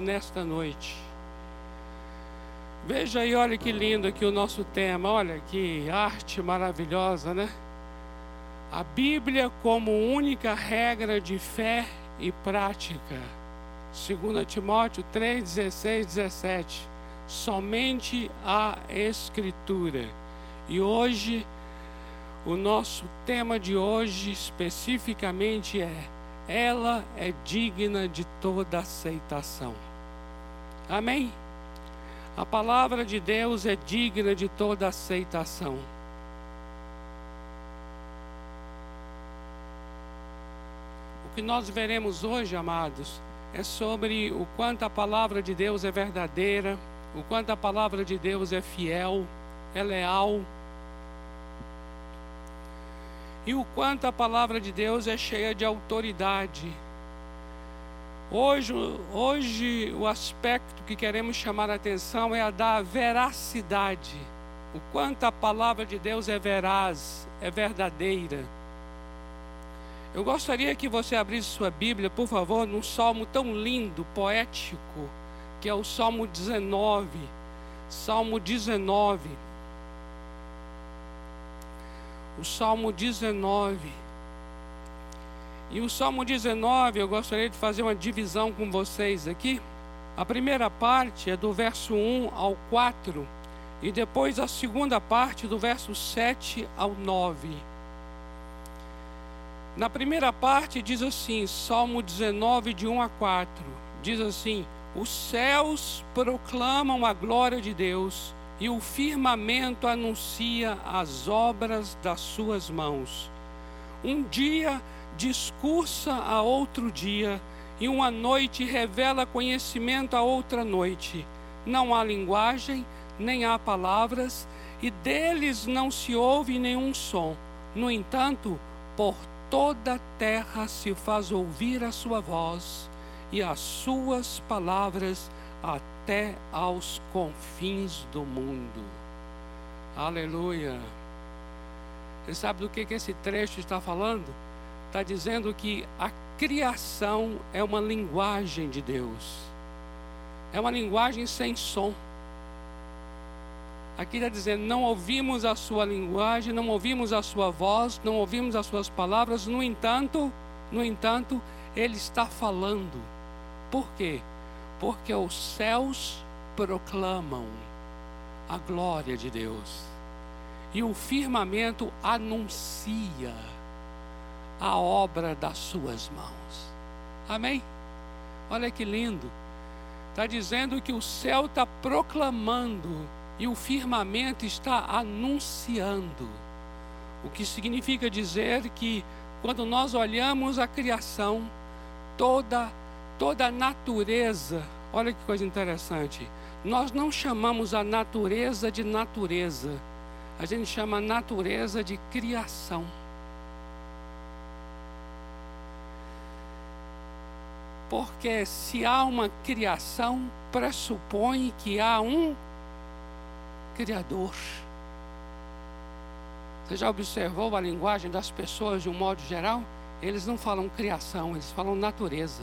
nesta noite. Veja aí, olha que lindo aqui o nosso tema, olha que arte maravilhosa, né? A Bíblia como única regra de fé e prática. 2 Timóteo 3, 16, 17. Somente a Escritura. E hoje, o nosso tema de hoje especificamente é ela é digna de toda aceitação. Amém? A palavra de Deus é digna de toda aceitação. O que nós veremos hoje, amados, é sobre o quanto a palavra de Deus é verdadeira, o quanto a palavra de Deus é fiel, é leal e o quanto a palavra de Deus é cheia de autoridade. Hoje, hoje o aspecto que queremos chamar a atenção é a da veracidade. O quanto a palavra de Deus é veraz, é verdadeira. Eu gostaria que você abrisse sua Bíblia, por favor, num salmo tão lindo, poético, que é o Salmo 19. Salmo 19 o Salmo 19. E o Salmo 19, eu gostaria de fazer uma divisão com vocês aqui. A primeira parte é do verso 1 ao 4, e depois a segunda parte do verso 7 ao 9. Na primeira parte diz assim, Salmo 19, de 1 a 4, diz assim: Os céus proclamam a glória de Deus e o firmamento anuncia as obras das suas mãos. Um dia discursa a outro dia, e uma noite revela conhecimento a outra noite. Não há linguagem, nem há palavras, e deles não se ouve nenhum som. No entanto, por toda a terra se faz ouvir a sua voz, e as suas palavras até até aos confins do mundo. Aleluia. Você sabe do que, que esse trecho está falando? Está dizendo que a criação é uma linguagem de Deus. É uma linguagem sem som. Aqui está dizendo: não ouvimos a sua linguagem, não ouvimos a sua voz, não ouvimos as suas palavras. No entanto, no entanto, Ele está falando. Por quê? Porque os céus proclamam a glória de Deus e o firmamento anuncia a obra das suas mãos. Amém? Olha que lindo. Está dizendo que o céu está proclamando e o firmamento está anunciando. O que significa dizer que quando nós olhamos a criação, toda a toda a natureza, olha que coisa interessante. Nós não chamamos a natureza de natureza, a gente chama a natureza de criação. Porque se há uma criação, pressupõe que há um Criador. Você já observou a linguagem das pessoas de um modo geral? Eles não falam criação, eles falam natureza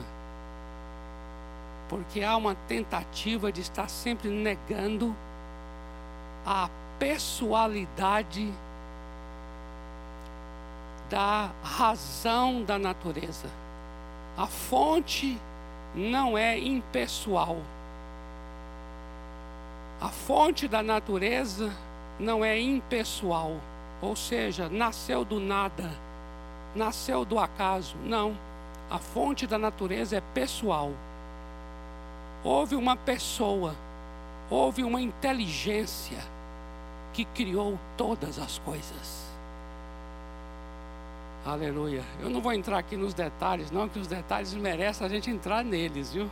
porque há uma tentativa de estar sempre negando a pessoalidade da razão da natureza. A fonte não é impessoal. A fonte da natureza não é impessoal, ou seja, nasceu do nada, nasceu do acaso. Não. A fonte da natureza é pessoal. Houve uma pessoa, houve uma inteligência que criou todas as coisas. Aleluia. Eu não vou entrar aqui nos detalhes, não, que os detalhes merecem a gente entrar neles, viu?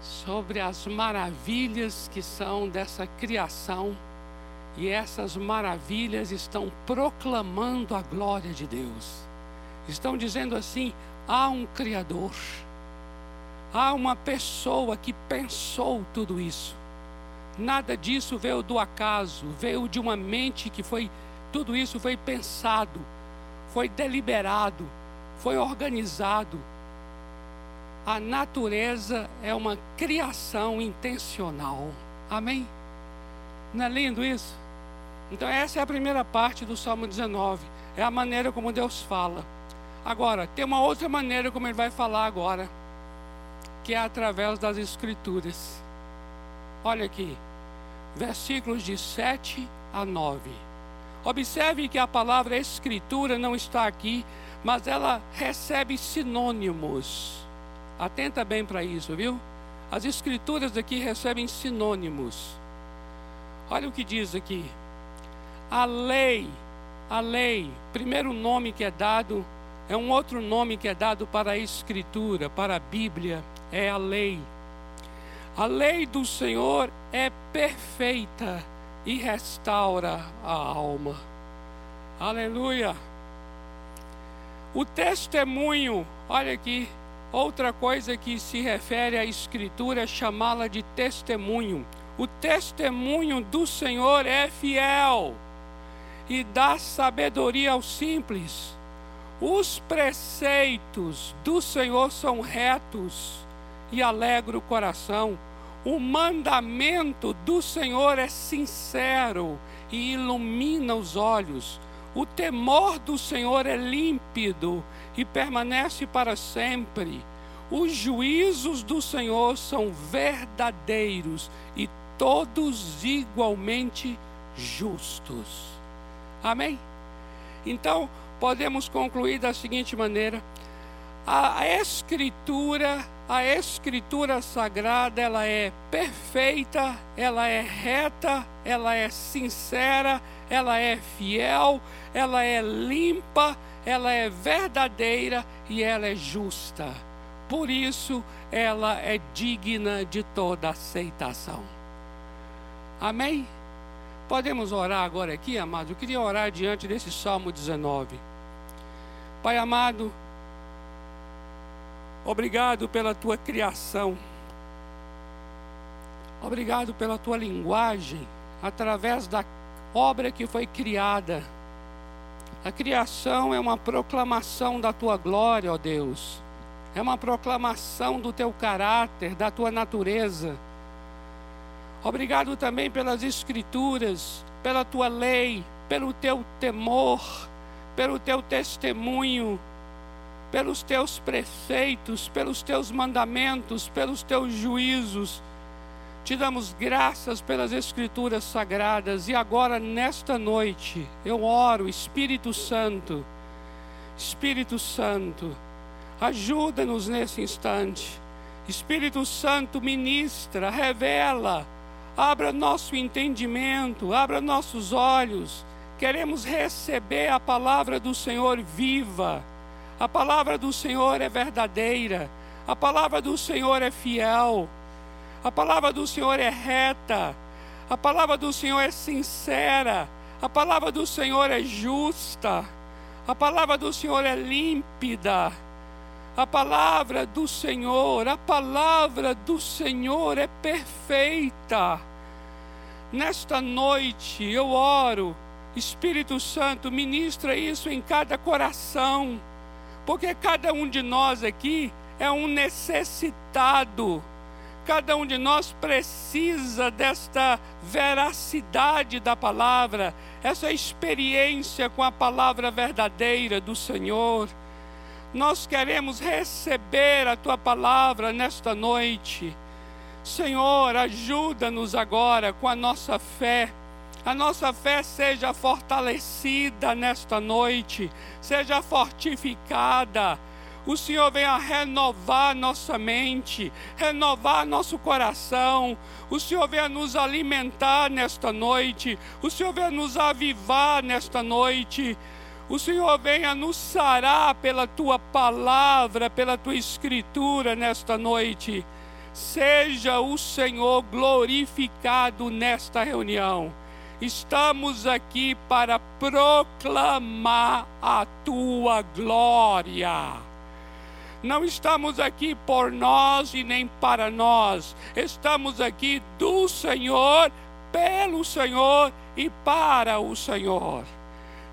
Sobre as maravilhas que são dessa criação, e essas maravilhas estão proclamando a glória de Deus. Estão dizendo assim: há um Criador Há uma pessoa que pensou tudo isso. Nada disso veio do acaso, veio de uma mente que foi, tudo isso foi pensado, foi deliberado, foi organizado. a natureza é uma criação intencional. Amém? Não é lindo isso? Então, essa é a primeira parte do Salmo 19. É a maneira como Deus fala. Agora, tem uma outra maneira como ele vai falar agora, que é através das Escrituras. Olha aqui, versículos de 7 a 9. Observe que a palavra Escritura não está aqui, mas ela recebe sinônimos. Atenta bem para isso, viu? As Escrituras aqui recebem sinônimos. Olha o que diz aqui. A lei, a lei, primeiro nome que é dado é um outro nome que é dado para a Escritura, para a Bíblia, é a lei. A lei do Senhor é perfeita e restaura a alma. Aleluia. O testemunho, olha aqui, outra coisa que se refere à Escritura é chamá-la de testemunho. O testemunho do Senhor é fiel e dá sabedoria aos simples. Os preceitos do Senhor são retos e alegra o coração. O mandamento do Senhor é sincero e ilumina os olhos. O temor do Senhor é límpido e permanece para sempre. Os juízos do Senhor são verdadeiros e todos igualmente justos. Amém? Então, podemos concluir da seguinte maneira: a escritura, a escritura sagrada, ela é perfeita, ela é reta, ela é sincera, ela é fiel, ela é limpa, ela é verdadeira e ela é justa. Por isso, ela é digna de toda aceitação. Amém? Podemos orar agora aqui, amado? Eu queria orar diante desse Salmo 19. Pai amado, obrigado pela tua criação. Obrigado pela tua linguagem através da obra que foi criada. A criação é uma proclamação da tua glória, ó Deus. É uma proclamação do teu caráter, da tua natureza. Obrigado também pelas escrituras, pela tua lei, pelo teu temor pelo teu testemunho, pelos teus preceitos, pelos teus mandamentos, pelos teus juízos. Te damos graças pelas Escrituras sagradas e agora, nesta noite, eu oro, Espírito Santo, Espírito Santo, ajuda-nos nesse instante. Espírito Santo, ministra, revela, abra nosso entendimento, abra nossos olhos Queremos receber a palavra do Senhor viva. A palavra do Senhor é verdadeira. A palavra do Senhor é fiel. A palavra do Senhor é reta. A palavra do Senhor é sincera. A palavra do Senhor é justa. A palavra do Senhor é límpida. A palavra do Senhor, a palavra do Senhor é perfeita. Nesta noite eu oro Espírito Santo, ministra isso em cada coração, porque cada um de nós aqui é um necessitado. Cada um de nós precisa desta veracidade da palavra, essa experiência com a palavra verdadeira do Senhor. Nós queremos receber a tua palavra nesta noite. Senhor, ajuda-nos agora com a nossa fé a nossa fé seja fortalecida nesta noite, seja fortificada. O Senhor venha renovar nossa mente, renovar nosso coração. O Senhor venha nos alimentar nesta noite. O Senhor venha nos avivar nesta noite. O Senhor venha nos sarar pela tua palavra, pela tua escritura nesta noite. Seja o Senhor glorificado nesta reunião. Estamos aqui para proclamar a tua glória. Não estamos aqui por nós e nem para nós. Estamos aqui do Senhor, pelo Senhor e para o Senhor.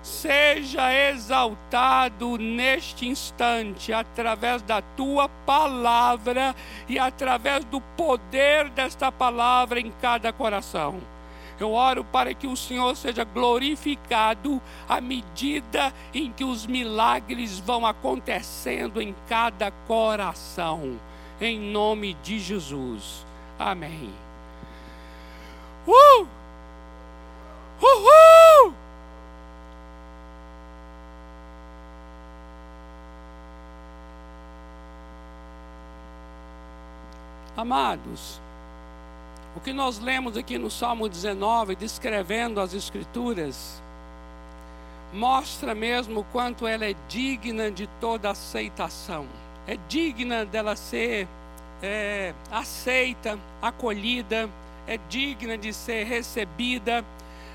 seja exaltado neste instante, através da tua palavra e através do poder desta palavra em cada coração. Eu oro para que o Senhor seja glorificado à medida em que os milagres vão acontecendo em cada coração. Em nome de Jesus. Amém. Uh! Uhul! Amados, o que nós lemos aqui no Salmo 19, descrevendo as Escrituras, mostra mesmo quanto ela é digna de toda aceitação. É digna dela ser é, aceita, acolhida, é digna de ser recebida,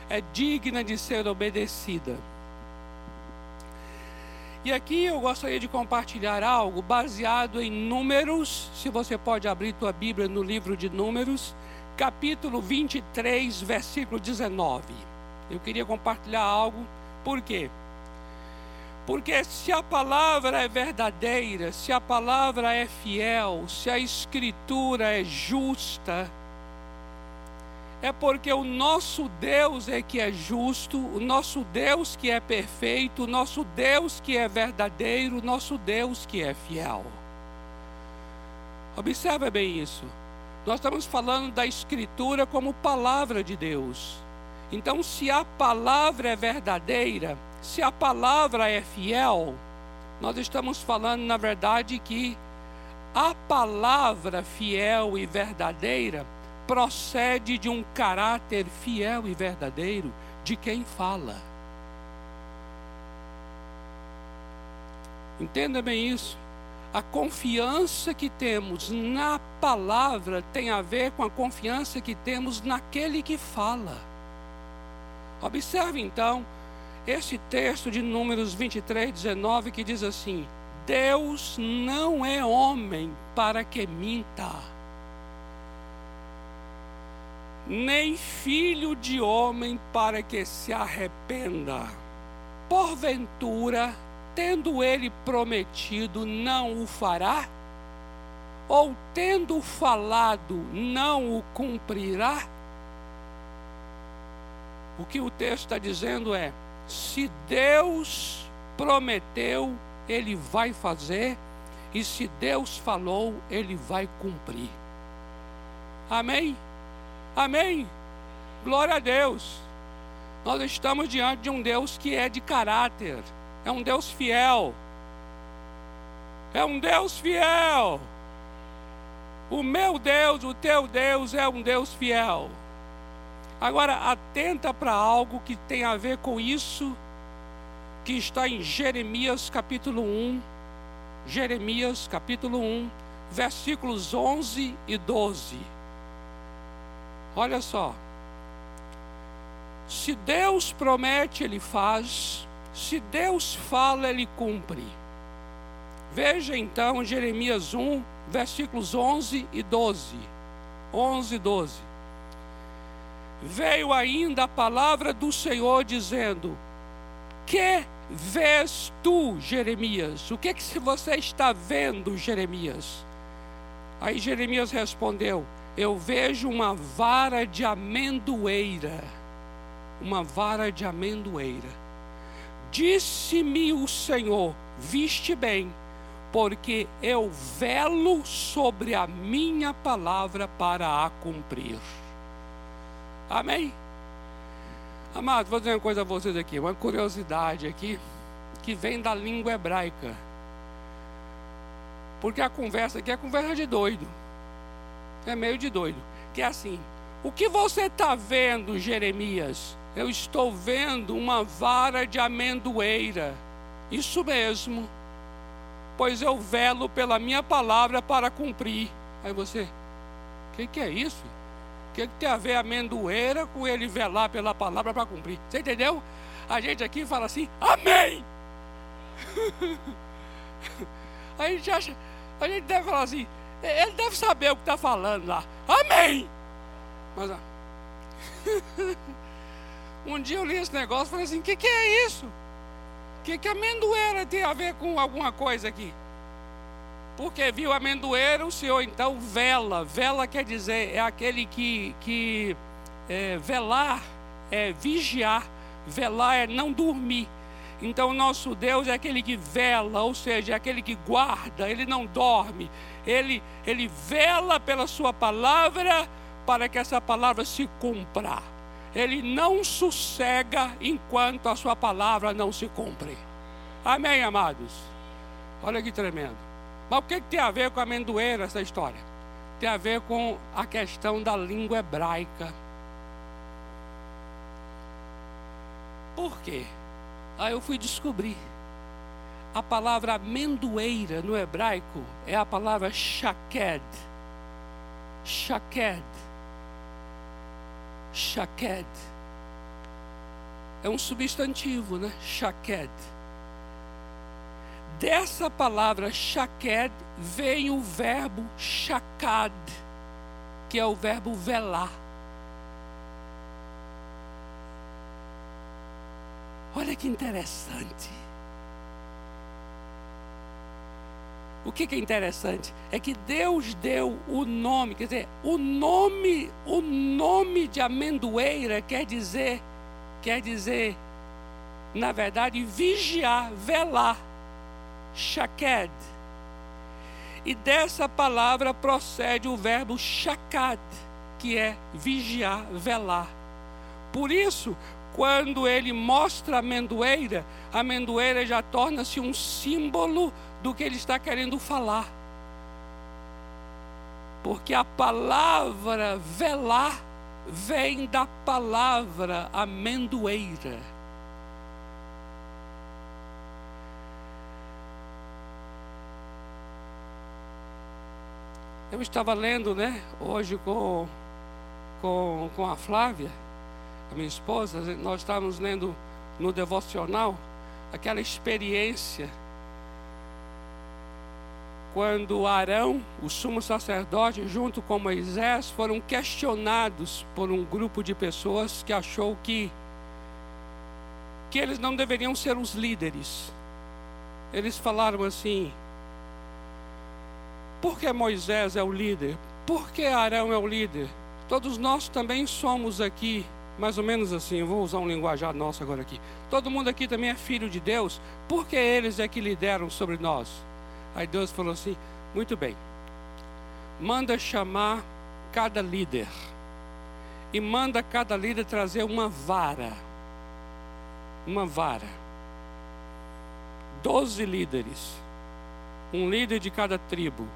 é digna de ser obedecida. E aqui eu gostaria de compartilhar algo baseado em Números, se você pode abrir tua Bíblia no livro de Números, capítulo 23, versículo 19. Eu queria compartilhar algo, por quê? Porque se a palavra é verdadeira, se a palavra é fiel, se a escritura é justa, é porque o nosso Deus é que é justo, o nosso Deus que é perfeito, o nosso Deus que é verdadeiro, o nosso Deus que é fiel. Observe bem isso. Nós estamos falando da Escritura como palavra de Deus. Então, se a palavra é verdadeira, se a palavra é fiel, nós estamos falando, na verdade, que a palavra fiel e verdadeira procede de um caráter fiel e verdadeiro de quem fala. Entenda bem isso. A confiança que temos na palavra tem a ver com a confiança que temos naquele que fala. Observe então esse texto de Números 23, 19 que diz assim: Deus não é homem para que minta nem filho de homem para que se arrependa. Porventura, tendo ele prometido, não o fará? Ou tendo falado, não o cumprirá? O que o texto está dizendo é: se Deus prometeu, ele vai fazer, e se Deus falou, ele vai cumprir. Amém? Amém? Glória a Deus. Nós estamos diante de um Deus que é de caráter, é um Deus fiel. É um Deus fiel. O meu Deus, o teu Deus é um Deus fiel. Agora, atenta para algo que tem a ver com isso, que está em Jeremias capítulo 1. Jeremias capítulo 1, versículos 11 e 12. Olha só. Se Deus promete, Ele faz. Se Deus fala, Ele cumpre. Veja então Jeremias 1, versículos 11 e 12. 11 e 12. Veio ainda a palavra do Senhor dizendo: Que vês tu, Jeremias? O que, que você está vendo, Jeremias? Aí Jeremias respondeu: eu vejo uma vara de amendoeira. Uma vara de amendoeira. Disse-me o Senhor: Viste bem, porque eu velo sobre a minha palavra para a cumprir. Amém? Amado, vou dizer uma coisa a vocês aqui, uma curiosidade aqui, que vem da língua hebraica. Porque a conversa aqui é conversa de doido. É meio de doido. Que é assim: o que você está vendo, Jeremias? Eu estou vendo uma vara de amendoeira. Isso mesmo. Pois eu velo pela minha palavra para cumprir. Aí você, o que, que é isso? O que, que tem a ver amendoeira com ele velar pela palavra para cumprir? Você entendeu? A gente aqui fala assim, amém! a gente acha, a gente deve falar assim, ele deve saber o que está falando lá. Amém! Mas. um dia eu li esse negócio e falei assim: o que, que é isso? O que, que amendoeira tem a ver com alguma coisa aqui? Porque viu amendoeira, o senhor então vela. Vela quer dizer, é aquele que, que é, velar é vigiar. Velar é não dormir. Então, nosso Deus é aquele que vela, ou seja, é aquele que guarda, ele não dorme, ele, ele vela pela Sua palavra para que essa palavra se cumpra. Ele não sossega enquanto a Sua palavra não se cumpre. Amém, amados? Olha que tremendo. Mas o que, tem a ver com a amendoeira essa história? Tem a ver com a questão da língua hebraica. Por quê? Aí eu fui descobrir. A palavra amendoeira no hebraico é a palavra shaked. Shaked. Shaked. É um substantivo, né? Shaked. Dessa palavra shaked vem o verbo shakad, que é o verbo velar. Olha que interessante. O que, que, é interessante é que Deus deu o nome, quer dizer, o nome, o nome de amendoeira quer dizer, quer dizer, na verdade, vigiar, velar, shaked. E dessa palavra procede o verbo shakad, que é vigiar, velar. Por isso, quando ele mostra a amendoeira, a amendoeira já torna-se um símbolo do que ele está querendo falar. Porque a palavra velar vem da palavra amendoeira. Eu estava lendo, né, hoje com, com, com a Flávia, a minha esposa, nós estávamos lendo no devocional aquela experiência quando Arão, o sumo sacerdote, junto com Moisés, foram questionados por um grupo de pessoas que achou que que eles não deveriam ser os líderes. Eles falaram assim: por que Moisés é o líder? Por que Arão é o líder? Todos nós também somos aqui mais ou menos assim, vou usar um linguajar nosso agora aqui. Todo mundo aqui também é filho de Deus, porque eles é que lideram sobre nós. Aí Deus falou assim: muito bem, manda chamar cada líder, e manda cada líder trazer uma vara. Uma vara. Doze líderes, um líder de cada tribo,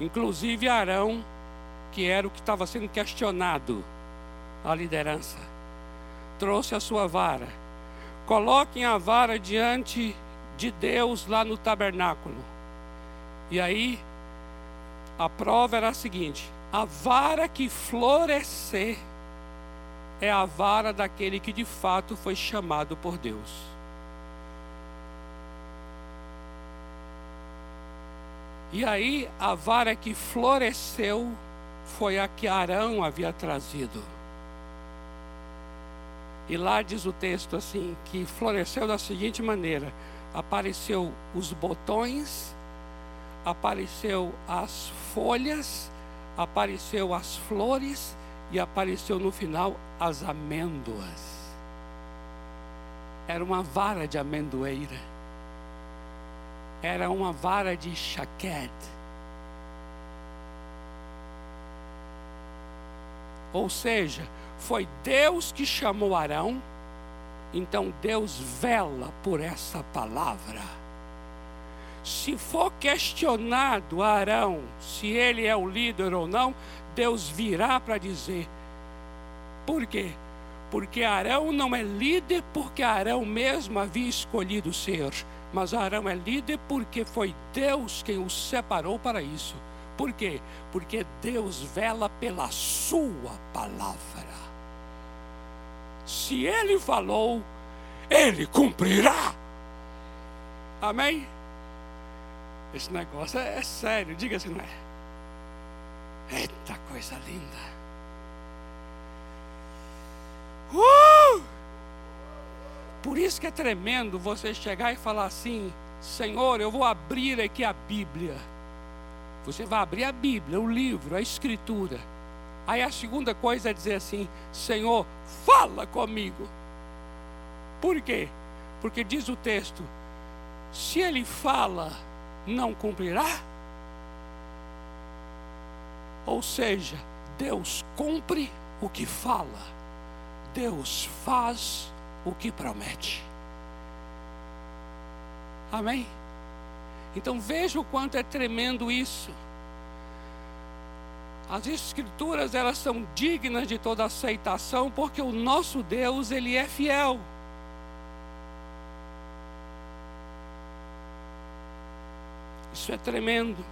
inclusive Arão, que era o que estava sendo questionado a liderança trouxe a sua vara. Coloquem a vara diante de Deus lá no tabernáculo. E aí, a prova era a seguinte: a vara que florescer é a vara daquele que de fato foi chamado por Deus. E aí, a vara que floresceu foi a que Arão havia trazido. E lá diz o texto assim, que floresceu da seguinte maneira: apareceu os botões, apareceu as folhas, apareceu as flores e apareceu no final as amêndoas. Era uma vara de amendoeira. Era uma vara de chaquete. Ou seja, foi Deus que chamou Arão, então Deus vela por essa palavra. Se for questionado Arão se ele é o líder ou não, Deus virá para dizer. Por quê? Porque Arão não é líder porque Arão mesmo havia escolhido ser, mas Arão é líder porque foi Deus quem o separou para isso. Por quê? Porque Deus vela pela sua palavra. Se ele falou, ele cumprirá. Amém? Esse negócio é, é sério, diga se não é. Eita coisa linda. Uh! Por isso que é tremendo você chegar e falar assim: Senhor, eu vou abrir aqui a Bíblia. Você vai abrir a Bíblia, o livro, a Escritura. Aí a segunda coisa é dizer assim: Senhor, fala comigo. Por quê? Porque diz o texto: se ele fala, não cumprirá? Ou seja, Deus cumpre o que fala, Deus faz o que promete. Amém? Então veja o quanto é tremendo isso. As escrituras elas são dignas de toda aceitação porque o nosso Deus ele é fiel. Isso é tremendo.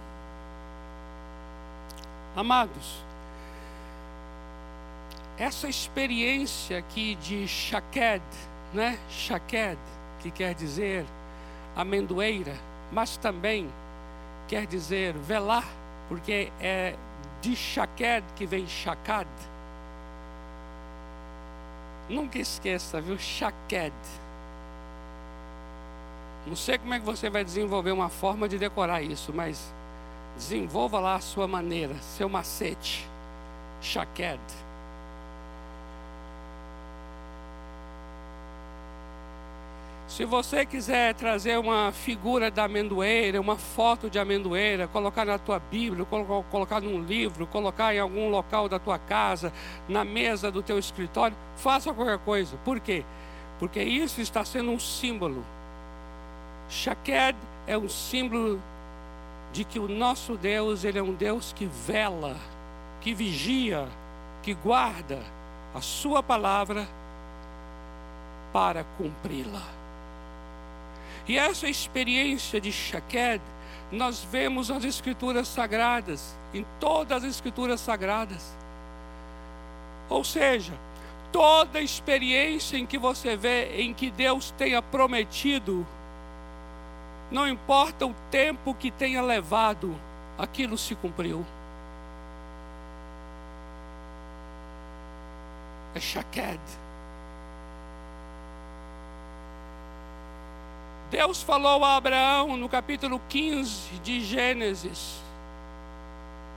Amados, essa experiência aqui de Shaked, né? Shaked, que quer dizer amendoeira, mas também quer dizer velar, porque é de Shaked que vem Shakad. Nunca esqueça, viu? Shaked. Não sei como é que você vai desenvolver uma forma de decorar isso, mas desenvolva lá a sua maneira, seu macete. Shaked. Se você quiser trazer uma figura da amendoeira, uma foto de amendoeira, colocar na tua Bíblia, colocar num livro, colocar em algum local da tua casa, na mesa do teu escritório, faça qualquer coisa. Por quê? Porque isso está sendo um símbolo. Shaked é um símbolo de que o nosso Deus, ele é um Deus que vela, que vigia, que guarda a sua palavra para cumpri-la. E essa experiência de Shaked, nós vemos nas Escrituras Sagradas, em todas as Escrituras Sagradas. Ou seja, toda experiência em que você vê em que Deus tenha prometido, não importa o tempo que tenha levado, aquilo se cumpriu. É Shaked. Deus falou a Abraão no capítulo 15 de Gênesis,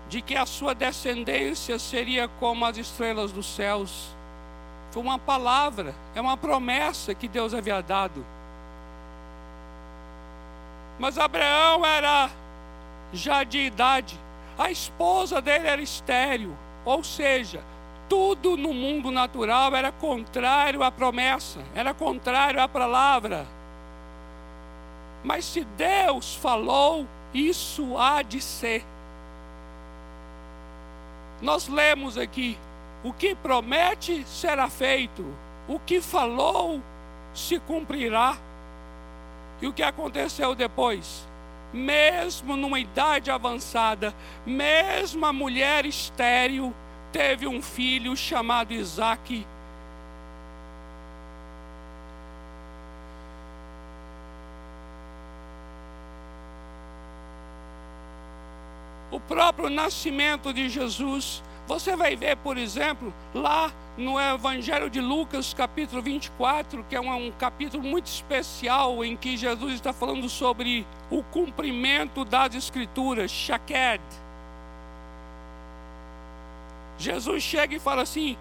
de que a sua descendência seria como as estrelas dos céus. Foi uma palavra, é uma promessa que Deus havia dado. Mas Abraão era já de idade, a esposa dele era estéril, ou seja, tudo no mundo natural era contrário à promessa, era contrário à palavra. Mas se Deus falou, isso há de ser. Nós lemos aqui: o que promete será feito, o que falou se cumprirá. E o que aconteceu depois? Mesmo numa idade avançada, mesmo a mulher estéril, teve um filho chamado Isaque o próprio nascimento de Jesus. Você vai ver, por exemplo, lá no Evangelho de Lucas, capítulo 24, que é um, um, capítulo muito especial em que Jesus está falando sobre o cumprimento das Escrituras, Shaked. Jesus chega e fala assim: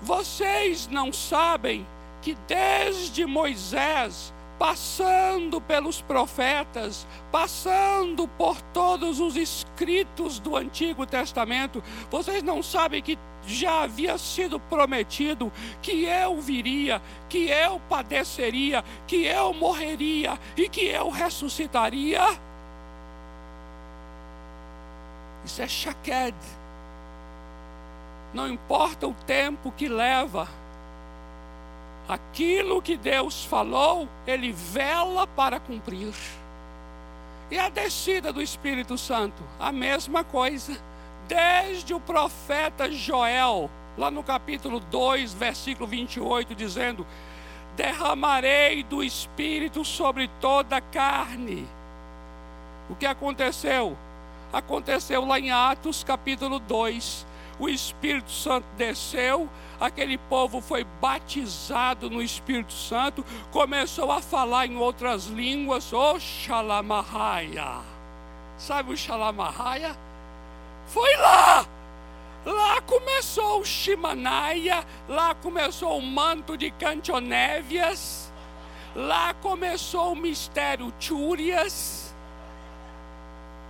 Vocês não sabem que desde Moisés passando pelos profetas, passando por todos os escritos do Antigo Testamento, vocês não sabem que já havia sido prometido que eu viria, que eu padeceria, que eu morreria e que eu ressuscitaria? Isso é Shaked. Não importa o tempo que leva, Aquilo que Deus falou, Ele vela para cumprir. E a descida do Espírito Santo, a mesma coisa. Desde o profeta Joel, lá no capítulo 2, versículo 28, dizendo: Derramarei do Espírito sobre toda a carne. O que aconteceu? Aconteceu lá em Atos capítulo 2 o Espírito Santo desceu, aquele povo foi batizado no Espírito Santo, começou a falar em outras línguas, o Shalamahaya. Sabe o Shalamahaya? Foi lá! Lá começou o Shimanaia, lá começou o manto de Cantionévias, lá começou o mistério Túrias.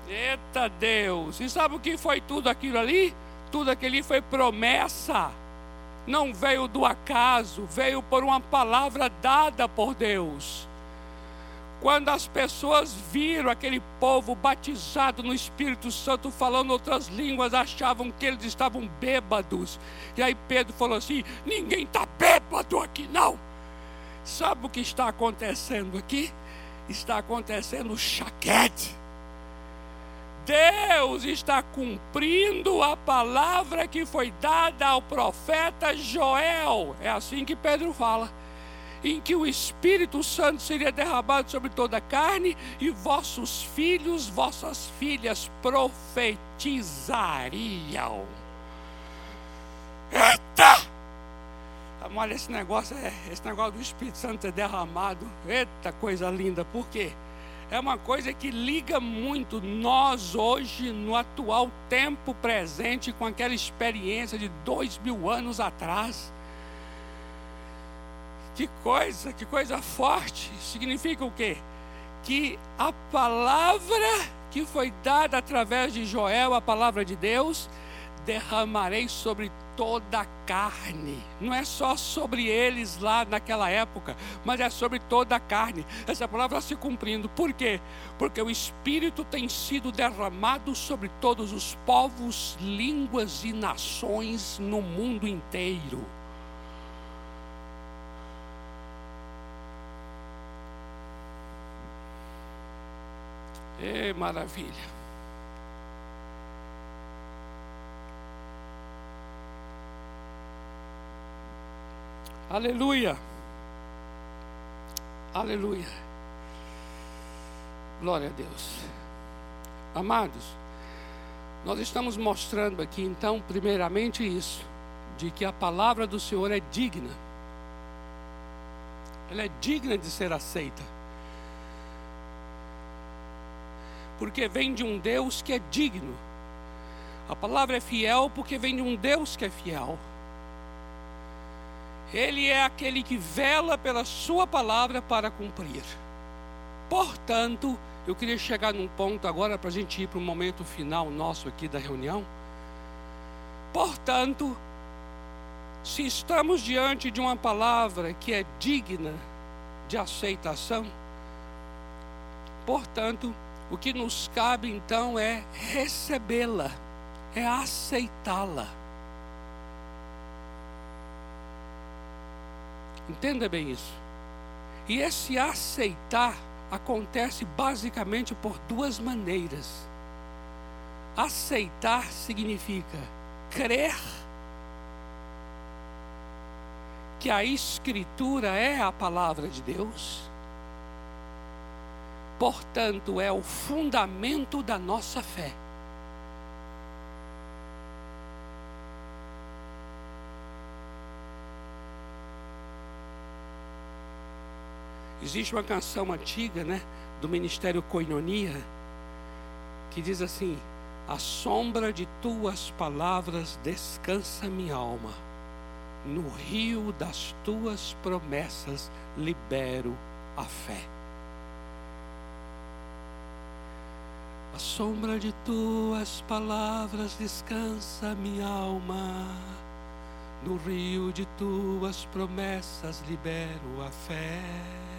Eita Deus! E sabe o que foi tudo aquilo ali? Tudo aquilo ali foi promessa. Não veio do acaso, veio por uma palavra dada por Deus. Quando as pessoas viram aquele povo batizado no Espírito Santo falando outras línguas, achavam que eles estavam bêbados. E aí Pedro falou assim: ninguém está bêbado aqui não. Sabe o que está acontecendo aqui? Está acontecendo chaquete. Deus está cumprindo a palavra que foi dada ao profeta Joel. É assim que Pedro fala em que o Espírito Santo seria derramado sobre toda a carne e vossos filhos, vossas filhas profetizariam. Eita! Olha, esse negócio, é, esse negócio do Espírito Santo ser derramado, eita coisa linda, por quê? É uma coisa que liga muito nós hoje, no atual tempo presente, com aquela experiência de dois mil anos atrás. Que coisa, que coisa forte. Significa o quê? Que a palavra que foi dada através de Joel, a palavra de Deus, derramarei sobre toda a carne. Não é só sobre eles lá naquela época, mas é sobre toda a carne. Essa palavra se cumprindo. Por quê? Porque o Espírito tem sido derramado sobre todos os povos, línguas e nações no mundo inteiro. É maravilha. Aleluia. Aleluia. Glória a Deus. Amados, nós estamos mostrando aqui então, primeiramente, isso, de que a palavra do Senhor é digna. Ela é digna de ser aceita. porque vem de um Deus que é digno. A palavra é fiel porque vem de um Deus que é fiel. Ele é aquele que vela pela Sua palavra para cumprir. Portanto, eu queria chegar num ponto agora para a gente ir para o momento final nosso aqui da reunião. Portanto, se estamos diante de uma palavra que é digna de aceitação, portanto, o que nos cabe então é recebê-la, é aceitá-la. Entenda bem isso. E esse aceitar acontece basicamente por duas maneiras. Aceitar significa crer que a Escritura é a palavra de Deus portanto, é o fundamento da nossa fé. Existe uma canção antiga, né, do Ministério Coinonia, que diz assim: A sombra de tuas palavras descansa minha alma, no rio das tuas promessas libero a fé. A sombra de tuas palavras descansa minha alma. No rio de tuas promessas libero a fé.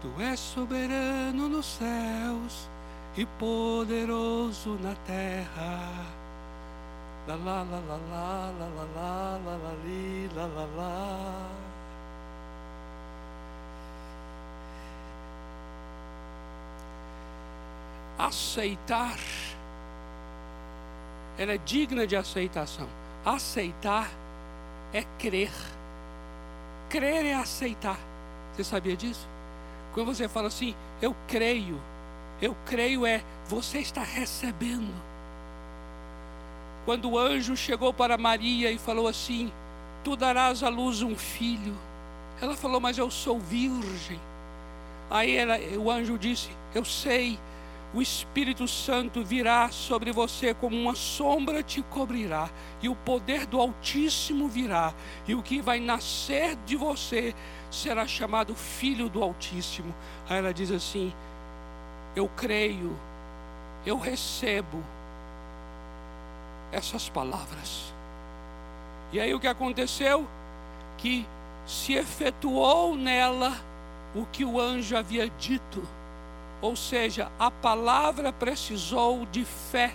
Tu és soberano nos céus e poderoso na terra. La la la la la la la la la la la la la aceitar, ela é digna de aceitação. Aceitar é crer. Crer é aceitar. Você sabia disso? Quando você fala assim, eu creio, eu creio é você está recebendo. quando o anjo chegou para Maria e falou assim: Tu darás à luz um filho. Ela falou: Mas eu sou virgem. Aí ela, o anjo disse: Eu sei, o Espírito Santo virá sobre você como uma sombra te cobrirá, e o poder do Altíssimo virá, e o que vai nascer de você será chamado Filho do Altíssimo. Aí ela diz assim: Eu creio, eu recebo essas palavras. E aí o que aconteceu? Que se efetuou nela o que o anjo havia dito. Ou seja, a palavra precisou de fé.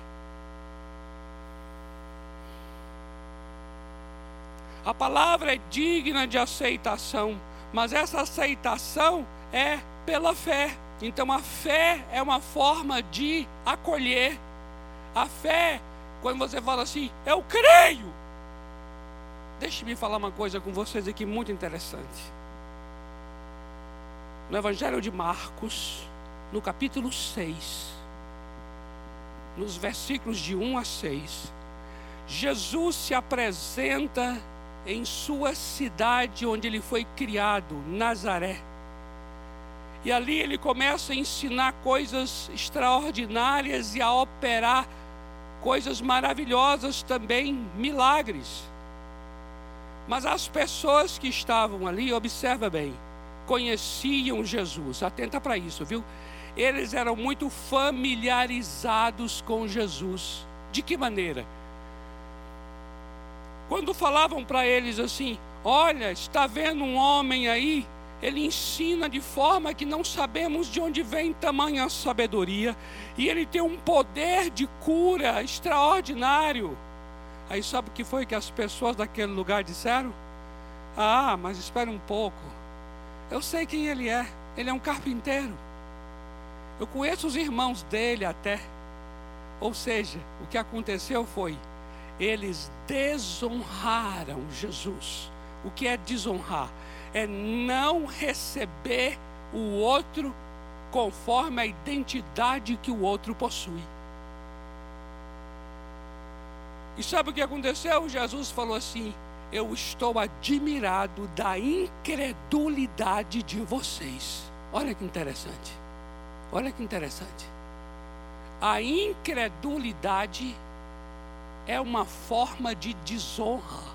A palavra é digna de aceitação, mas essa aceitação é pela fé. Então a fé é uma forma de acolher. A fé quando você fala assim, eu creio. Deixe-me falar uma coisa com vocês aqui muito interessante. No Evangelho de Marcos, no capítulo 6, nos versículos de 1 a 6, Jesus se apresenta em sua cidade onde ele foi criado, Nazaré. E ali ele começa a ensinar coisas extraordinárias e a operar coisas maravilhosas também, milagres. Mas as pessoas que estavam ali, observa bem, conheciam Jesus. Atenta para isso, viu? Eles eram muito familiarizados com Jesus. De que maneira? Quando falavam para eles assim: Olha, está vendo um homem aí ele ensina de forma que não sabemos de onde vem tamanha sabedoria, e ele tem um poder de cura extraordinário. Aí sabe o que foi que as pessoas daquele lugar disseram? Ah, mas espere um pouco. Eu sei quem ele é. Ele é um carpinteiro. Eu conheço os irmãos dele até. Ou seja, o que aconteceu foi, eles desonraram Jesus. O que é desonrar? é não receber o outro conforme a identidade que o outro possui. E sabe o que aconteceu? Jesus falou assim: Eu estou admirado da incredulidade de vocês. Olha que interessante. Olha que interessante. A incredulidade é uma forma de desonra.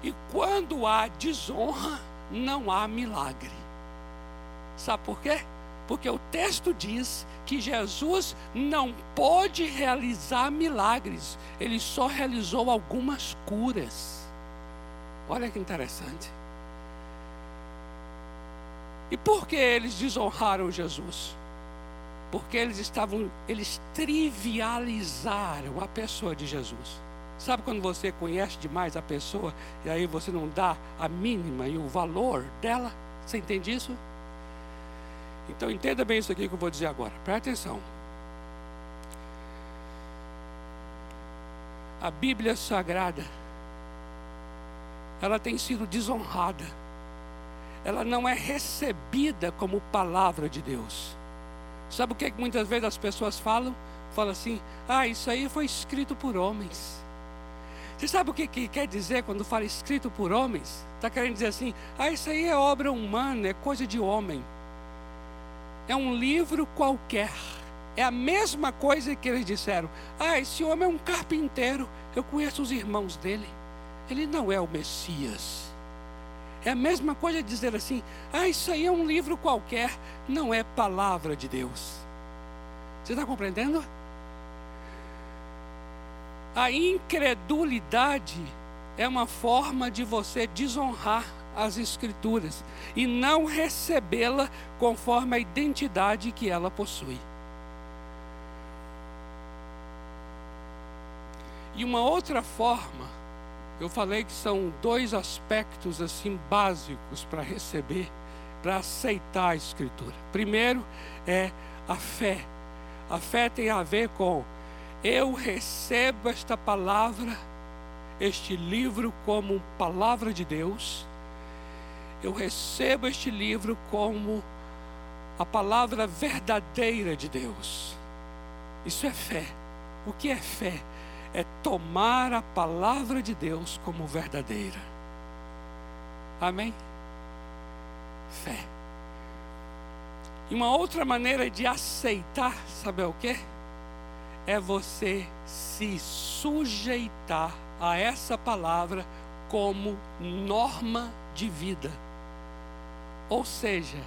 E quando há desonra, não há milagre. Sabe por quê? Porque o texto diz que Jesus não pode realizar milagres, ele só realizou algumas curas. Olha que interessante. E por que eles desonraram Jesus? Porque eles estavam, eles trivializaram a pessoa de Jesus. Sabe quando você conhece demais a pessoa e aí você não dá a mínima e o valor dela? Você entende isso? Então entenda bem isso aqui que eu vou dizer agora. Presta atenção. A Bíblia Sagrada, ela tem sido desonrada. Ela não é recebida como palavra de Deus. Sabe o que, é que muitas vezes as pessoas falam? Falam assim: ah, isso aí foi escrito por homens. Você sabe o que, que quer dizer quando fala escrito por homens? Está querendo dizer assim: ah, isso aí é obra humana, é coisa de homem. É um livro qualquer. É a mesma coisa que eles disseram: ah, esse homem é um carpinteiro. Eu conheço os irmãos dele. Ele não é o Messias. É a mesma coisa dizer assim: ah, isso aí é um livro qualquer. Não é palavra de Deus. Você está compreendendo? A incredulidade é uma forma de você desonrar as Escrituras e não recebê-la conforme a identidade que ela possui. E uma outra forma, eu falei que são dois aspectos assim básicos para receber, para aceitar a Escritura. Primeiro é a fé. A fé tem a ver com eu recebo esta palavra, este livro, como palavra de Deus. Eu recebo este livro como a palavra verdadeira de Deus. Isso é fé. O que é fé? É tomar a palavra de Deus como verdadeira. Amém? Fé. E uma outra maneira de aceitar, sabe o que? É você se sujeitar a essa palavra como norma de vida. Ou seja,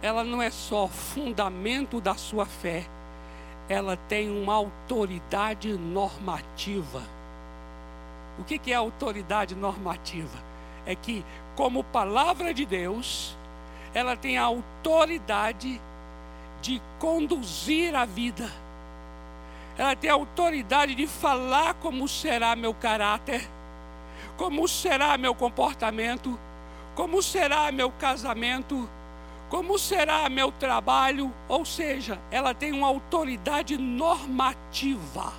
ela não é só fundamento da sua fé, ela tem uma autoridade normativa. O que é autoridade normativa? É que, como palavra de Deus, ela tem a autoridade de conduzir a vida. Ela tem a autoridade de falar como será meu caráter, como será meu comportamento, como será meu casamento como será meu trabalho? Ou seja, ela tem uma autoridade normativa.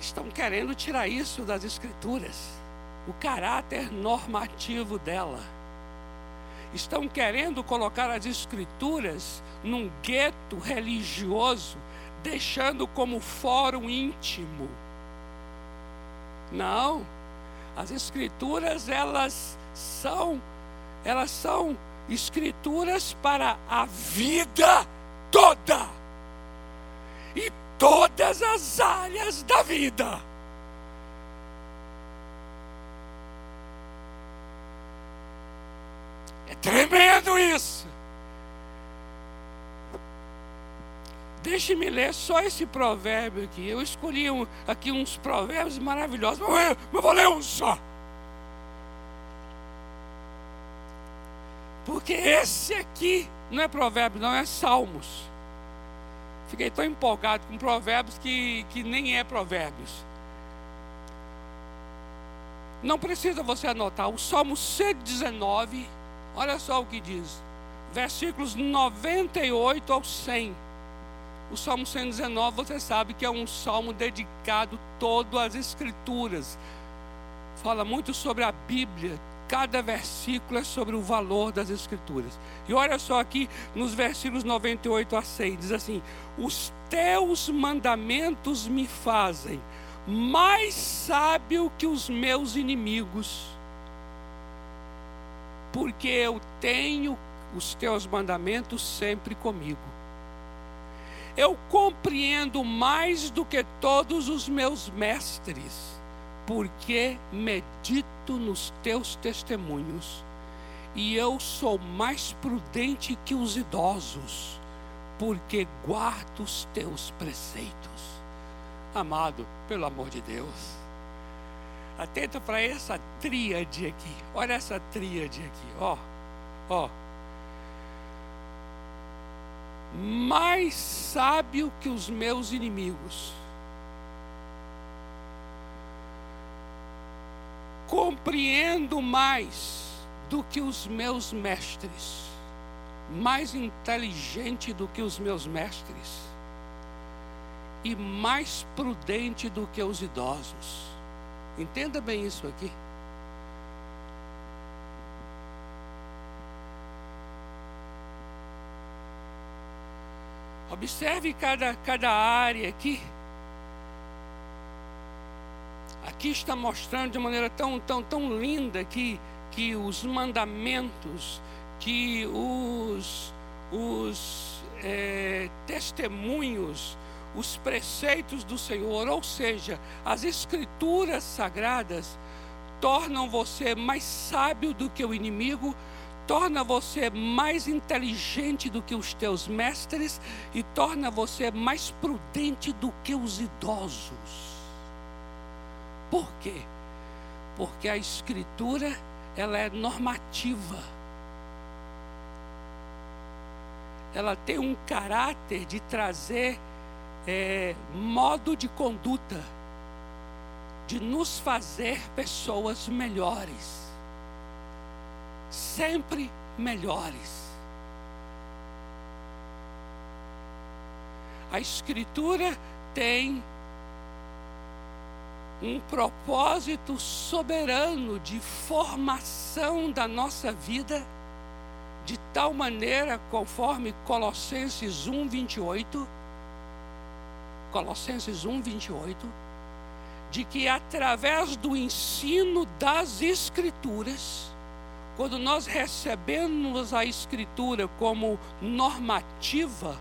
Estão querendo tirar isso das Escrituras, o caráter normativo dela. Estão querendo colocar as Escrituras num gueto religioso, deixando como fórum íntimo. Não, as escrituras elas são elas são escrituras para a vida toda. E todas as áreas da vida. É tremendo isso. Deixe-me ler só esse provérbio aqui. Eu escolhi um, aqui uns provérbios maravilhosos, mas eu vou ler um só. Porque esse aqui não é provérbio, não é salmos. Fiquei tão empolgado com provérbios que, que nem é provérbios. Não precisa você anotar. O Salmo 119, olha só o que diz. Versículos 98 ao 100. O Salmo 119, você sabe que é um salmo dedicado todo às Escrituras. Fala muito sobre a Bíblia. Cada versículo é sobre o valor das Escrituras. E olha só aqui nos versículos 98 a 100, diz assim: Os teus mandamentos me fazem mais sábio que os meus inimigos, porque eu tenho os teus mandamentos sempre comigo eu compreendo mais do que todos os meus mestres, porque medito nos teus testemunhos, e eu sou mais prudente que os idosos, porque guardo os teus preceitos. Amado, pelo amor de Deus, atenta para essa tríade aqui, olha essa tríade aqui, ó, ó mais sábio que os meus inimigos. Compreendo mais do que os meus mestres, mais inteligente do que os meus mestres, e mais prudente do que os idosos. Entenda bem isso aqui. Observe cada, cada área aqui. Aqui está mostrando de maneira tão, tão, tão linda que, que os mandamentos, que os, os é, testemunhos, os preceitos do Senhor, ou seja, as escrituras sagradas, tornam você mais sábio do que o inimigo, torna você mais inteligente do que os teus mestres e torna você mais prudente do que os idosos. Por quê? Porque a escritura ela é normativa. Ela tem um caráter de trazer é, modo de conduta, de nos fazer pessoas melhores sempre melhores. A Escritura tem um propósito soberano de formação da nossa vida, de tal maneira, conforme Colossenses 1, 28, Colossenses 1, 28, de que através do ensino das Escrituras, quando nós recebemos a Escritura como normativa,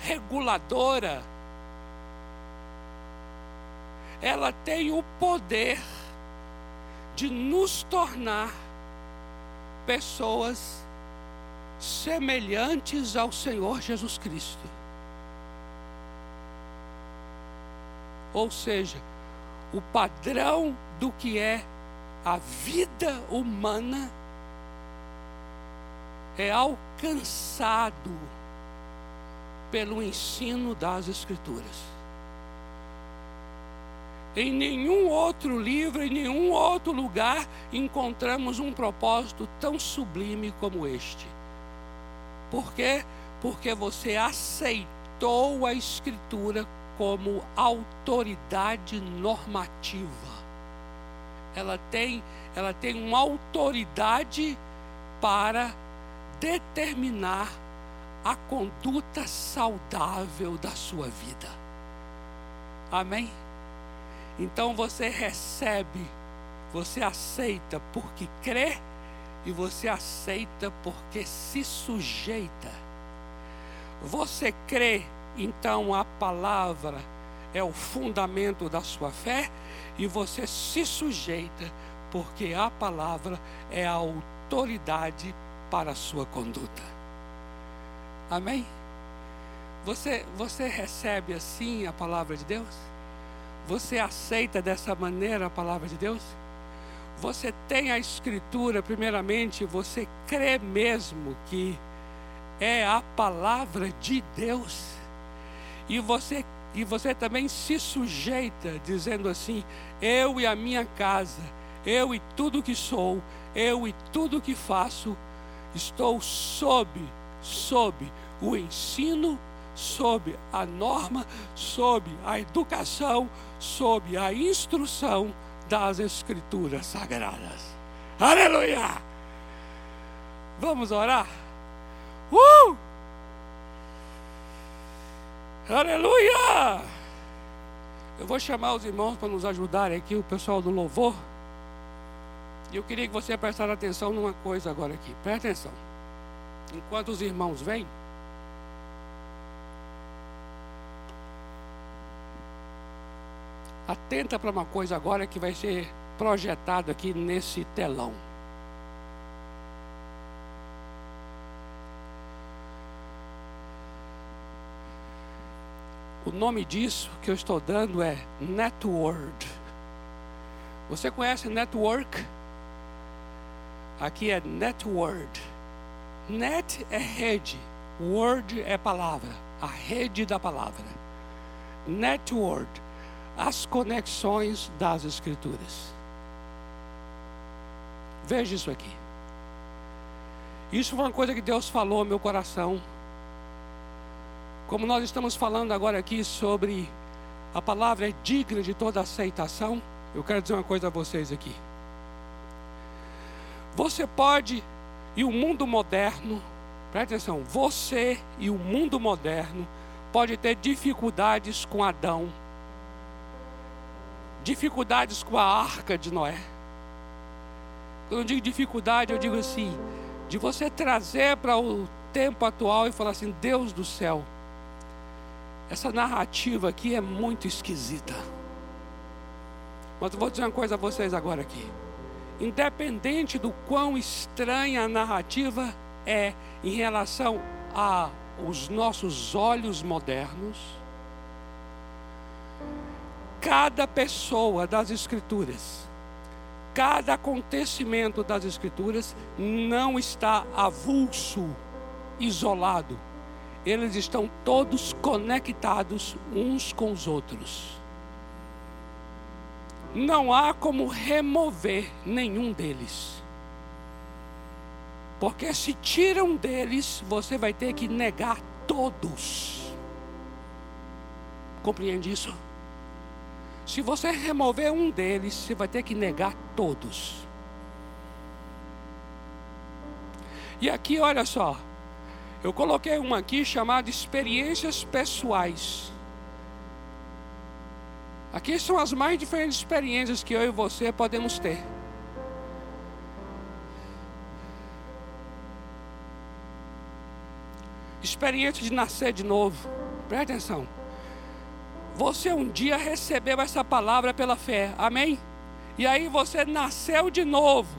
reguladora, ela tem o poder de nos tornar pessoas semelhantes ao Senhor Jesus Cristo. Ou seja, o padrão do que é a vida humana é alcançado pelo ensino das Escrituras. Em nenhum outro livro, em nenhum outro lugar, encontramos um propósito tão sublime como este. Por quê? Porque você aceitou a Escritura como autoridade normativa. Ela tem, ela tem uma autoridade para determinar a conduta saudável da sua vida. Amém? Então você recebe, você aceita porque crê e você aceita porque se sujeita. Você crê, então a palavra é o fundamento da sua fé e você se sujeita porque a palavra é a autoridade para a sua conduta. Amém? Você, você recebe assim a palavra de Deus? Você aceita dessa maneira a palavra de Deus? Você tem a Escritura, primeiramente, você crê mesmo que é a palavra de Deus. E você, e você também se sujeita, dizendo assim: Eu e a minha casa, eu e tudo que sou, eu e tudo que faço, estou sob, sob o ensino sob a norma, sob a educação, sob a instrução das Escrituras Sagradas. Aleluia! Vamos orar? Uh! Aleluia! Eu vou chamar os irmãos para nos ajudarem aqui, o pessoal do louvor. E eu queria que você prestasse atenção numa coisa agora aqui. Presta atenção. Enquanto os irmãos vêm, Atenta para uma coisa agora que vai ser projetado aqui nesse telão. O nome disso que eu estou dando é Netword. Você conhece Network? Aqui é Netword. Net é rede, word é palavra, a rede da palavra. Netword as conexões das Escrituras. Veja isso aqui. Isso foi uma coisa que Deus falou ao meu coração. Como nós estamos falando agora aqui sobre a palavra é digna de toda aceitação, eu quero dizer uma coisa a vocês aqui. Você pode, e o mundo moderno, preste atenção, você e o mundo moderno pode ter dificuldades com Adão dificuldades com a arca de Noé. Quando eu digo dificuldade, eu digo assim, de você trazer para o tempo atual e falar assim, Deus do céu, essa narrativa aqui é muito esquisita. Mas eu vou dizer uma coisa a vocês agora aqui. Independente do quão estranha a narrativa é em relação aos nossos olhos modernos, cada pessoa das Escrituras, cada acontecimento das Escrituras não está avulso, isolado. Eles estão todos conectados uns com os outros. Não há como remover nenhum deles. Porque se tiram deles, você vai ter que negar todos. Compreende isso? Se você remover um deles, você vai ter que negar todos. E aqui, olha só, eu coloquei uma aqui chamada experiências pessoais. Aqui são as mais diferentes experiências que eu e você podemos ter. Experiência de nascer de novo. Presta atenção. Você um dia recebeu essa palavra pela fé, amém? E aí você nasceu de novo.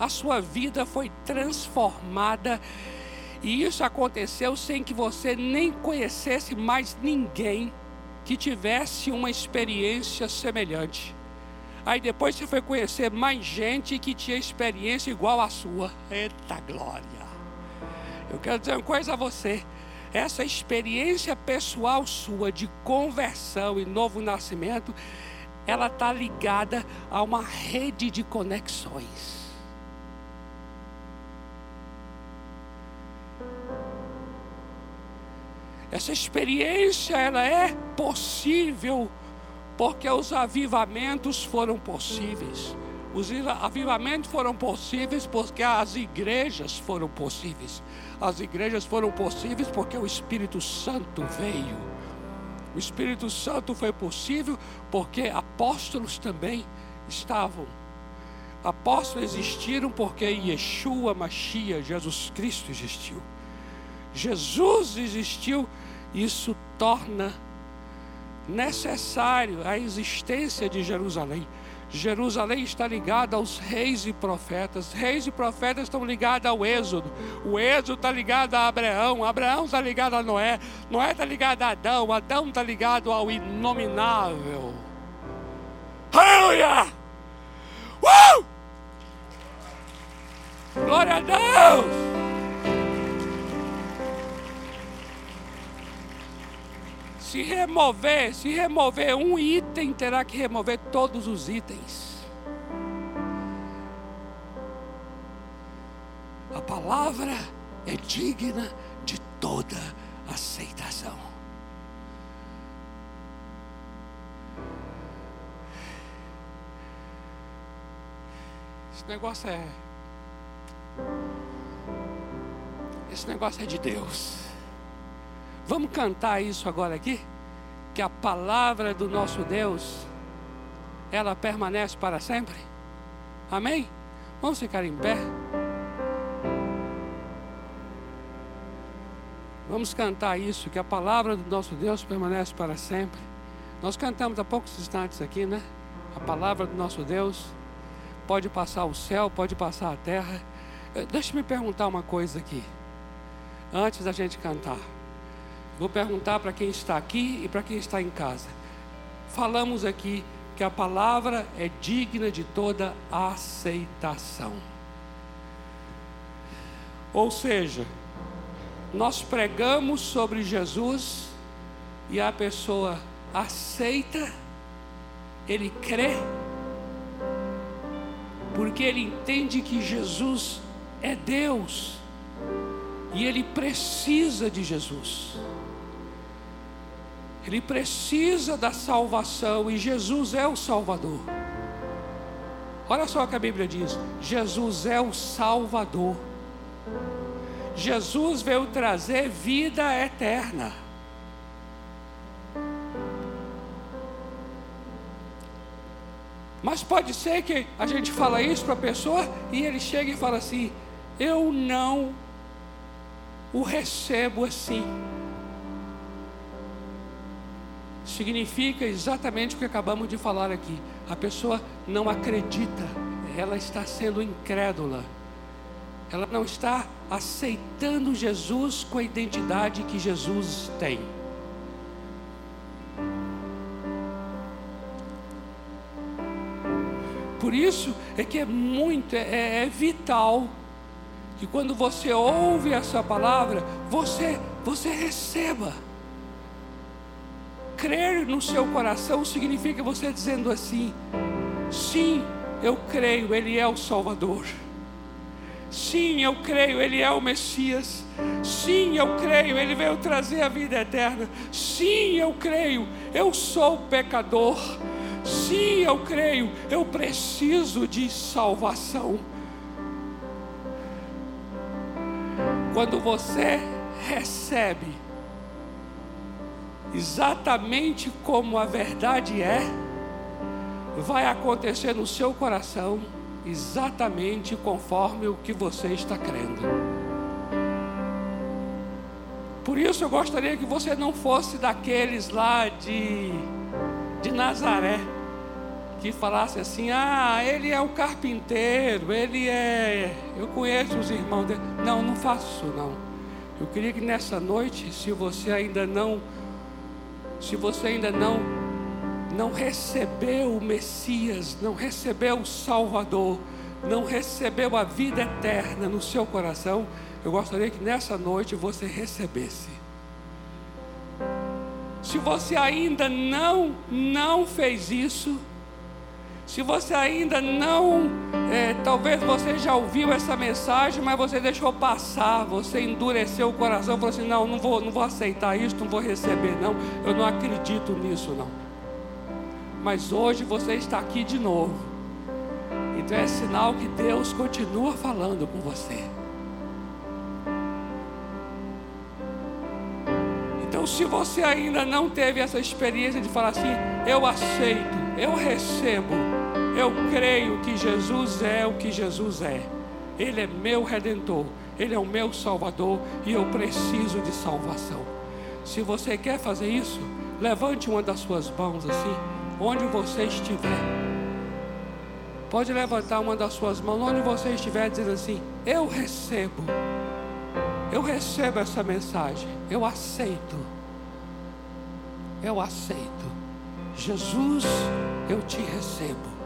A sua vida foi transformada. E isso aconteceu sem que você nem conhecesse mais ninguém que tivesse uma experiência semelhante. Aí depois você foi conhecer mais gente que tinha experiência igual à sua. Eita glória! Eu quero dizer uma coisa a você. Essa experiência pessoal sua de conversão e novo nascimento, ela está ligada a uma rede de conexões. Essa experiência ela é possível porque os avivamentos foram possíveis. Os avivamentos foram possíveis porque as igrejas foram possíveis. As igrejas foram possíveis porque o Espírito Santo veio. O Espírito Santo foi possível porque apóstolos também estavam. Apóstolos existiram porque Yeshua Machia, Jesus Cristo existiu. Jesus existiu isso torna necessário a existência de Jerusalém. Jerusalém está ligada aos reis e profetas. Reis e profetas estão ligados ao Êxodo. O Êxodo está ligado a Abraão. Abraão está ligado a Noé. Noé está ligado a Adão. Adão está ligado ao inominável. Aleluia! Uh! Glória a Deus! Se remover, se remover um item, terá que remover todos os itens. A palavra é digna de toda aceitação. Esse negócio é. Esse negócio é de Deus. Vamos cantar isso agora aqui? Que a palavra do nosso Deus, ela permanece para sempre? Amém? Vamos ficar em pé. Vamos cantar isso, que a palavra do nosso Deus permanece para sempre. Nós cantamos há poucos instantes aqui, né? A palavra do nosso Deus pode passar o céu, pode passar a terra. Eh, deixa-me perguntar uma coisa aqui, antes da gente cantar. Vou perguntar para quem está aqui e para quem está em casa. Falamos aqui que a palavra é digna de toda aceitação. Ou seja, nós pregamos sobre Jesus e a pessoa aceita, ele crê, porque ele entende que Jesus é Deus e ele precisa de Jesus. Ele precisa da salvação e Jesus é o Salvador. Olha só o que a Bíblia diz: Jesus é o Salvador. Jesus veio trazer vida eterna. Mas pode ser que a gente fala isso para a pessoa e ele chega e fala assim: Eu não o recebo assim significa exatamente o que acabamos de falar aqui. A pessoa não acredita, ela está sendo incrédula. Ela não está aceitando Jesus com a identidade que Jesus tem. Por isso é que é muito, é, é vital que quando você ouve essa palavra, você, você receba crer no seu coração significa você dizendo assim: sim, eu creio, Ele é o Salvador. Sim, eu creio, Ele é o Messias. Sim, eu creio, Ele veio trazer a vida eterna. Sim, eu creio, eu sou pecador. Sim, eu creio, eu preciso de salvação. Quando você recebe exatamente como a verdade é, vai acontecer no seu coração exatamente conforme o que você está crendo. Por isso eu gostaria que você não fosse daqueles lá de, de Nazaré, que falasse assim: ah, ele é o carpinteiro, ele é. Eu conheço os irmãos dele. Não, não faço isso não. Eu queria que nessa noite, se você ainda não, se você ainda não, não recebeu o Messias, não recebeu o Salvador, não recebeu a vida eterna no seu coração, eu gostaria que nessa noite você recebesse. Se você ainda não, não fez isso, se você ainda não, é, talvez você já ouviu essa mensagem, mas você deixou passar, você endureceu o coração, falou assim: não, não vou, não vou aceitar isso, não vou receber, não, eu não acredito nisso, não. Mas hoje você está aqui de novo, então é sinal que Deus continua falando com você. Então, se você ainda não teve essa experiência de falar assim, eu aceito, eu recebo, eu creio que Jesus é o que Jesus é, Ele é meu redentor, Ele é o meu salvador e eu preciso de salvação. Se você quer fazer isso, levante uma das suas mãos assim, onde você estiver. Pode levantar uma das suas mãos, onde você estiver, dizendo assim: Eu recebo. Eu recebo essa mensagem. Eu aceito. Eu aceito. Jesus, eu te recebo.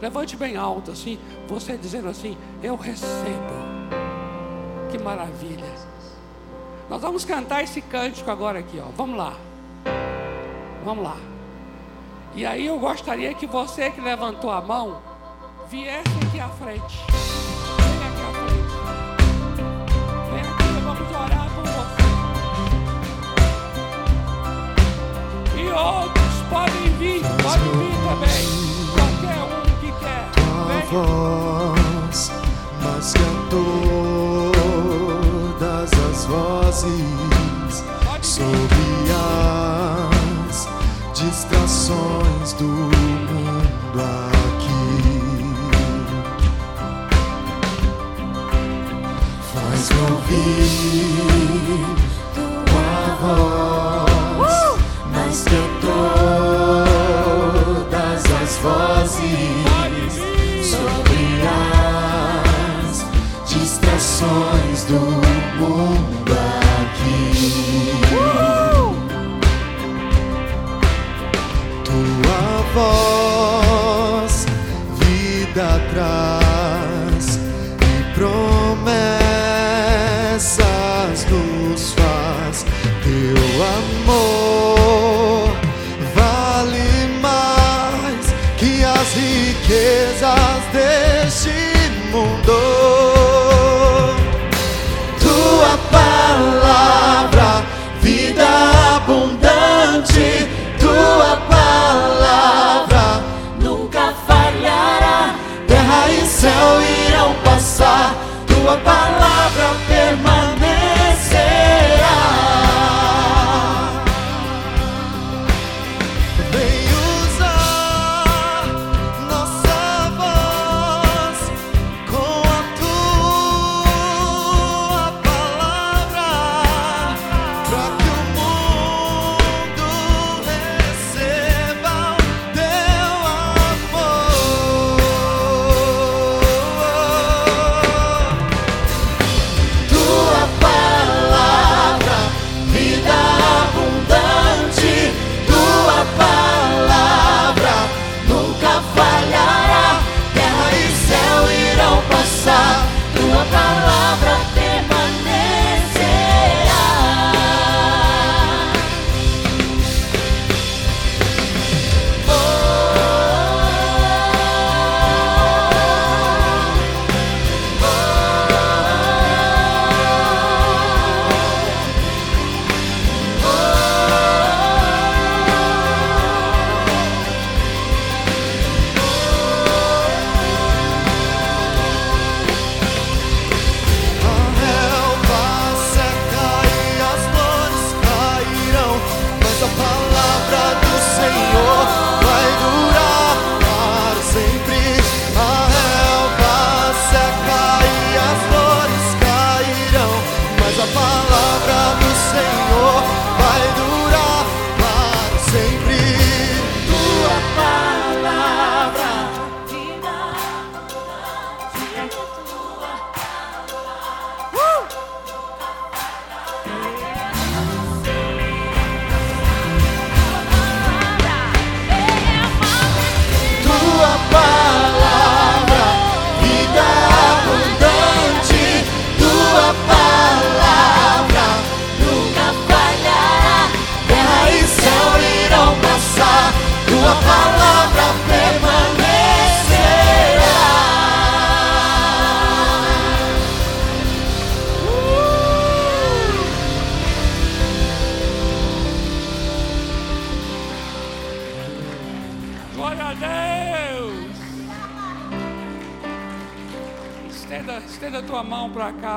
Levante bem alto assim, você dizendo assim: Eu recebo. Que maravilha. Nós vamos cantar esse cântico agora aqui, ó. Vamos lá. Vamos lá. E aí eu gostaria que você que levantou a mão viesse aqui à frente. outros podem vir, podem vir também. Voz, que a todas as vozes, sobre as distrações do mundo aqui. Faz-me ouvir tua voz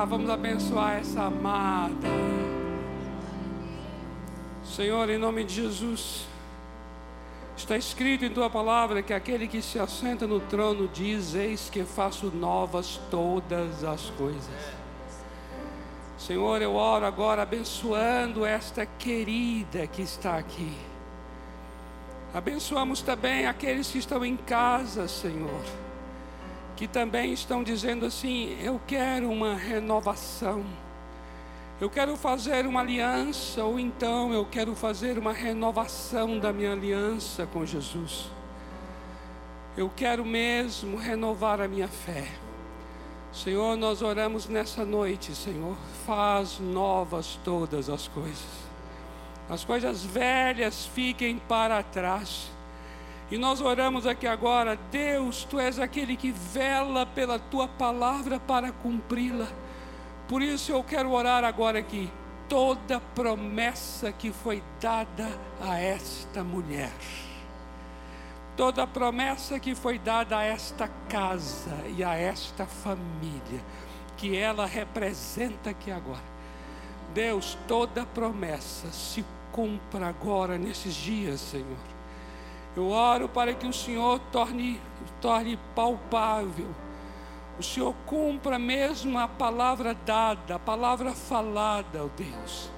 para cá, vamos abençoar essa amada. Senhor, em nome de Jesus, está escrito em tua palavra que aquele que se assenta no trono diz: Eis que faço novas todas as coisas. Senhor, eu oro agora abençoando esta querida que está aqui. Abençoamos também aqueles que estão em casa, Senhor, que também estão dizendo assim: eu quero uma renovação, eu quero fazer uma aliança, ou então eu quero fazer uma renovação da minha aliança com Jesus. Eu quero mesmo renovar a minha fé. Senhor, nós oramos nessa noite, Senhor, faz novas todas as coisas as coisas velhas fiquem para trás. E nós oramos aqui agora, Deus, tu és aquele que vela pela tua palavra para cumpri-la. Por isso eu quero orar agora aqui, toda promessa que foi dada a esta mulher, toda promessa que foi dada a esta casa e a esta família, que ela representa aqui agora. Deus, toda promessa se cumpra agora nesses dias, Senhor. Eu oro para que o Senhor torne, torne palpável. O Senhor cumpra mesmo a palavra dada, a palavra falada, ó Deus.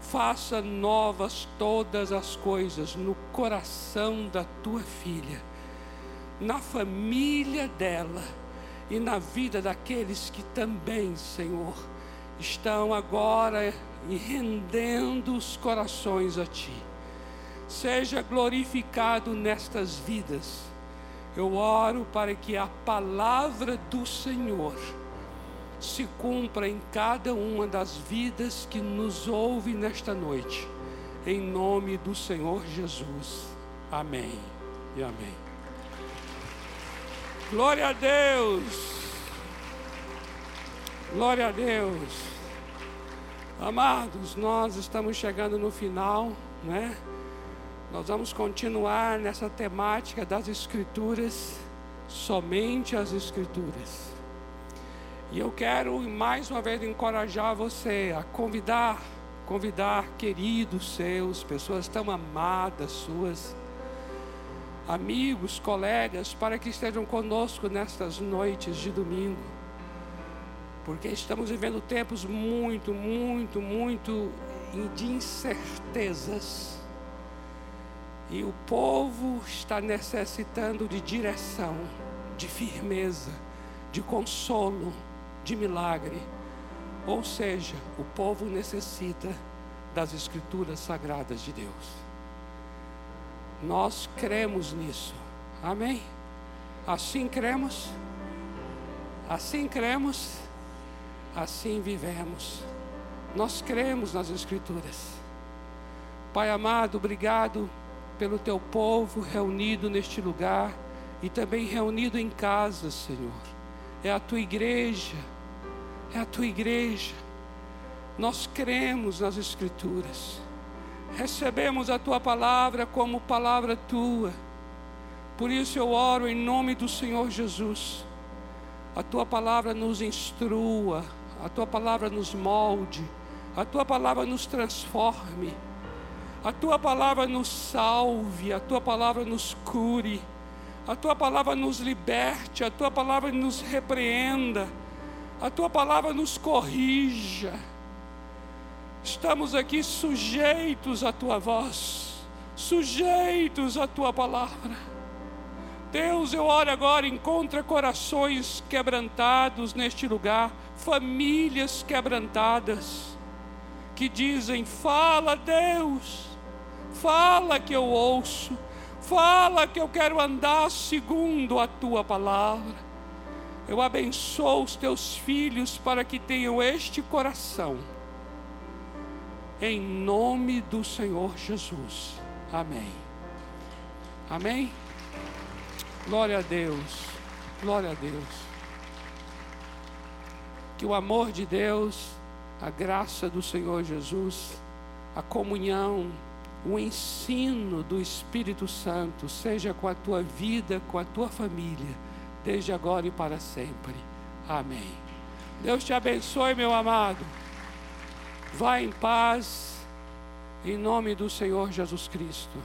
Faça novas todas as coisas no coração da tua filha, na família dela e na vida daqueles que também, Senhor, estão agora rendendo os corações a Ti. Seja glorificado nestas vidas. Eu oro para que a palavra do Senhor se cumpra em cada uma das vidas que nos ouve nesta noite. Em nome do Senhor Jesus. Amém e amém. Glória a Deus. Glória a Deus. Amados, nós estamos chegando no final, né? Nós vamos continuar nessa temática das Escrituras, somente as Escrituras. E eu quero mais uma vez encorajar você a convidar, convidar queridos seus, pessoas tão amadas suas, amigos, colegas, para que estejam conosco nestas noites de domingo porque estamos vivendo tempos muito, muito, muito de incertezas. E o povo está necessitando de direção, de firmeza, de consolo, de milagre. Ou seja, o povo necessita das Escrituras Sagradas de Deus. Nós cremos nisso. Amém? Assim cremos. Assim cremos assim vivemos. Nós cremos nas Escrituras. Pai amado, obrigado pelo teu povo reunido neste lugar e também reunido em casa, Senhor. É a tua igreja, é a tua igreja. Nós cremos nas Escrituras. Recebemos a tua palavra como palavra tua. Por isso eu oro em nome do Senhor Jesus. A tua palavra nos instrua, a tua palavra nos molde, a tua palavra nos transforme, a tua palavra nos salve, a tua palavra nos cure, a tua palavra nos liberte, a tua palavra nos repreenda, a tua palavra nos corrija. Estamos aqui sujeitos à tua voz, sujeitos à tua palavra. Deus, eu oro agora, encontra corações quebrantados neste lugar, famílias quebrantadas, que dizem: Fala, Deus, fala que eu ouço, fala que eu quero andar segundo a tua palavra. Eu abençoo os teus filhos para que tenham este coração em nome do Senhor Jesus. Amém. Amém. Glória a Deus. Glória a Deus. Que o amor de Deus, a graça do Senhor Jesus, a comunhão, o ensino do Espírito Santo seja com a tua vida, com a tua família, desde agora e para sempre. Amém. Deus te abençoe, meu amado. Vá em paz, em nome do Senhor Jesus Cristo.